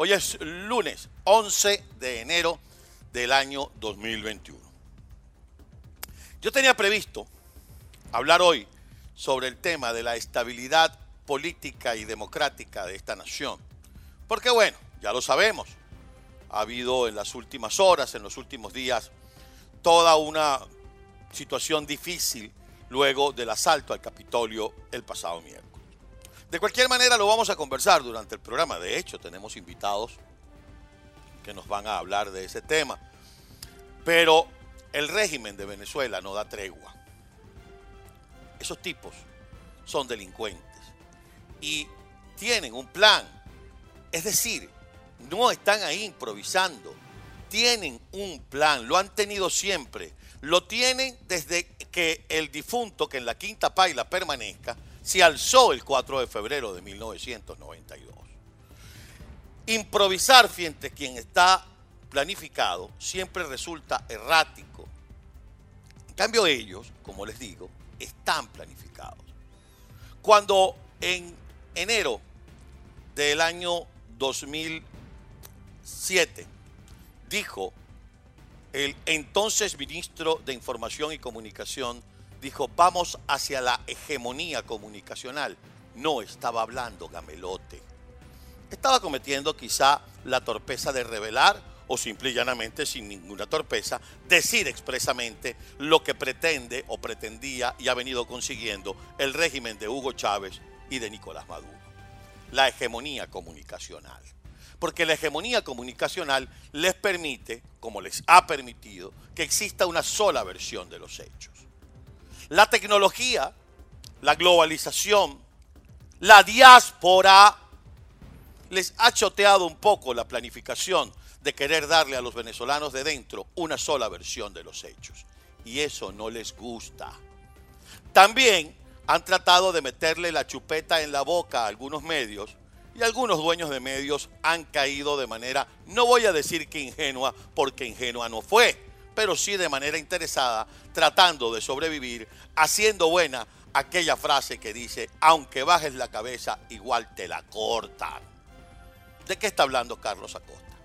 Hoy es lunes 11 de enero del año 2021. Yo tenía previsto hablar hoy sobre el tema de la estabilidad política y democrática de esta nación. Porque bueno, ya lo sabemos, ha habido en las últimas horas, en los últimos días, toda una situación difícil luego del asalto al Capitolio el pasado miércoles. De cualquier manera lo vamos a conversar durante el programa. De hecho, tenemos invitados que nos van a hablar de ese tema. Pero el régimen de Venezuela no da tregua. Esos tipos son delincuentes y tienen un plan. Es decir, no están ahí improvisando. Tienen un plan, lo han tenido siempre. Lo tienen desde que el difunto, que en la quinta paila permanezca, se alzó el 4 de febrero de 1992. Improvisar frente a quien está planificado siempre resulta errático. En cambio ellos, como les digo, están planificados. Cuando en enero del año 2007 dijo el entonces ministro de Información y Comunicación, dijo, vamos hacia la hegemonía comunicacional. No estaba hablando Gamelote. Estaba cometiendo quizá la torpeza de revelar o simple y llanamente, sin ninguna torpeza, decir expresamente lo que pretende o pretendía y ha venido consiguiendo el régimen de Hugo Chávez y de Nicolás Maduro. La hegemonía comunicacional. Porque la hegemonía comunicacional les permite, como les ha permitido, que exista una sola versión de los hechos. La tecnología, la globalización, la diáspora les ha choteado un poco la planificación de querer darle a los venezolanos de dentro una sola versión de los hechos. Y eso no les gusta. También han tratado de meterle la chupeta en la boca a algunos medios y algunos dueños de medios han caído de manera, no voy a decir que ingenua, porque ingenua no fue, pero sí de manera interesada, tratando de sobrevivir, haciendo buena aquella frase que dice, aunque bajes la cabeza, igual te la cortan. ¿De qué está hablando Carlos Acosta?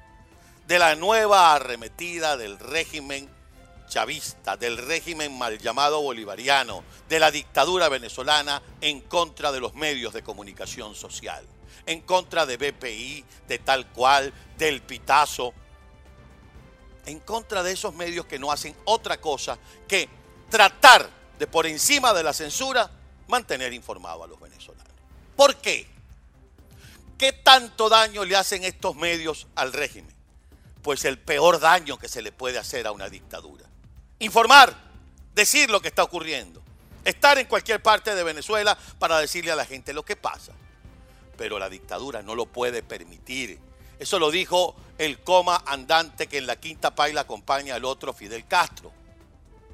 De la nueva arremetida del régimen chavista, del régimen mal llamado bolivariano, de la dictadura venezolana en contra de los medios de comunicación social, en contra de BPI, de tal cual, del pitazo, en contra de esos medios que no hacen otra cosa que tratar de por encima de la censura mantener informado a los venezolanos. ¿Por qué? ¿Qué tanto daño le hacen estos medios al régimen? Pues el peor daño que se le puede hacer a una dictadura. Informar, decir lo que está ocurriendo, estar en cualquier parte de Venezuela para decirle a la gente lo que pasa. Pero la dictadura no lo puede permitir eso lo dijo el coma andante que en la quinta paila acompaña al otro Fidel Castro.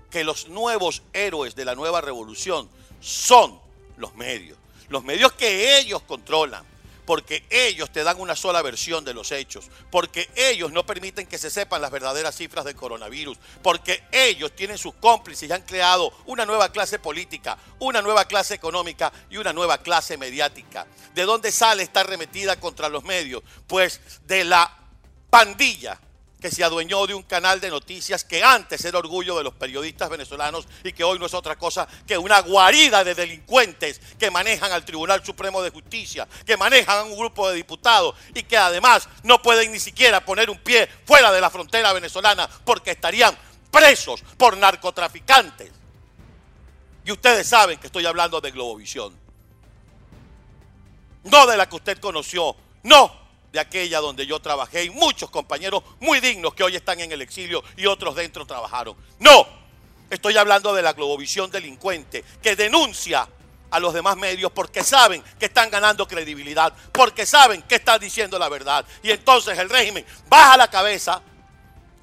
Que los nuevos héroes de la nueva revolución son los medios. Los medios que ellos controlan porque ellos te dan una sola versión de los hechos, porque ellos no permiten que se sepan las verdaderas cifras del coronavirus, porque ellos tienen sus cómplices y han creado una nueva clase política, una nueva clase económica y una nueva clase mediática. ¿De dónde sale esta arremetida contra los medios? Pues de la pandilla que se adueñó de un canal de noticias que antes era orgullo de los periodistas venezolanos y que hoy no es otra cosa que una guarida de delincuentes que manejan al Tribunal Supremo de Justicia, que manejan a un grupo de diputados y que además no pueden ni siquiera poner un pie fuera de la frontera venezolana porque estarían presos por narcotraficantes. Y ustedes saben que estoy hablando de Globovisión. No de la que usted conoció, no de aquella donde yo trabajé y muchos compañeros muy dignos que hoy están en el exilio y otros dentro trabajaron. No, estoy hablando de la globovisión delincuente que denuncia a los demás medios porque saben que están ganando credibilidad, porque saben que están diciendo la verdad. Y entonces el régimen baja la cabeza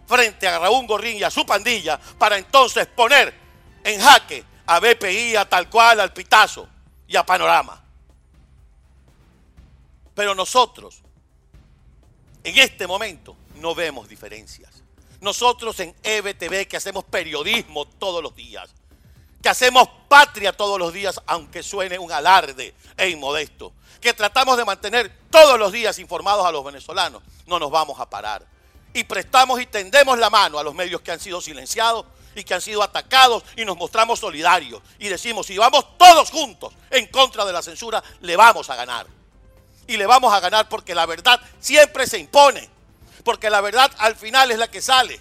frente a Raúl Gorrín y a su pandilla para entonces poner en jaque a BPI, a tal cual, al Pitazo y a Panorama. Pero nosotros en este momento no vemos diferencias. Nosotros en EBTV que hacemos periodismo todos los días, que hacemos patria todos los días, aunque suene un alarde e inmodesto, que tratamos de mantener todos los días informados a los venezolanos, no nos vamos a parar. Y prestamos y tendemos la mano a los medios que han sido silenciados y que han sido atacados y nos mostramos solidarios. Y decimos, si vamos todos juntos en contra de la censura, le vamos a ganar. Y le vamos a ganar porque la verdad siempre se impone. Porque la verdad al final es la que sale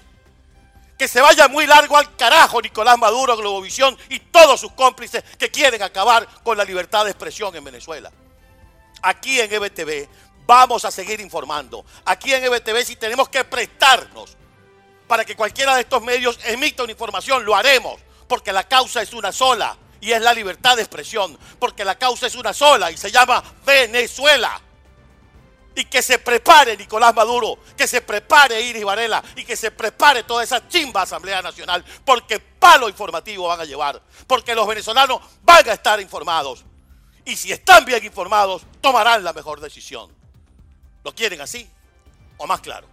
que se vaya muy largo al carajo Nicolás Maduro, Globovisión y todos sus cómplices que quieren acabar con la libertad de expresión en Venezuela. Aquí en EBTV vamos a seguir informando. Aquí en EBTV si tenemos que prestarnos para que cualquiera de estos medios emita una información, lo haremos, porque la causa es una sola y es la libertad de expresión, porque la causa es una sola y se llama Venezuela y que se prepare Nicolás Maduro, que se prepare Iris Varela y que se prepare toda esa chimba Asamblea Nacional, porque palo informativo van a llevar, porque los venezolanos van a estar informados. Y si están bien informados, tomarán la mejor decisión. ¿Lo quieren así o más claro?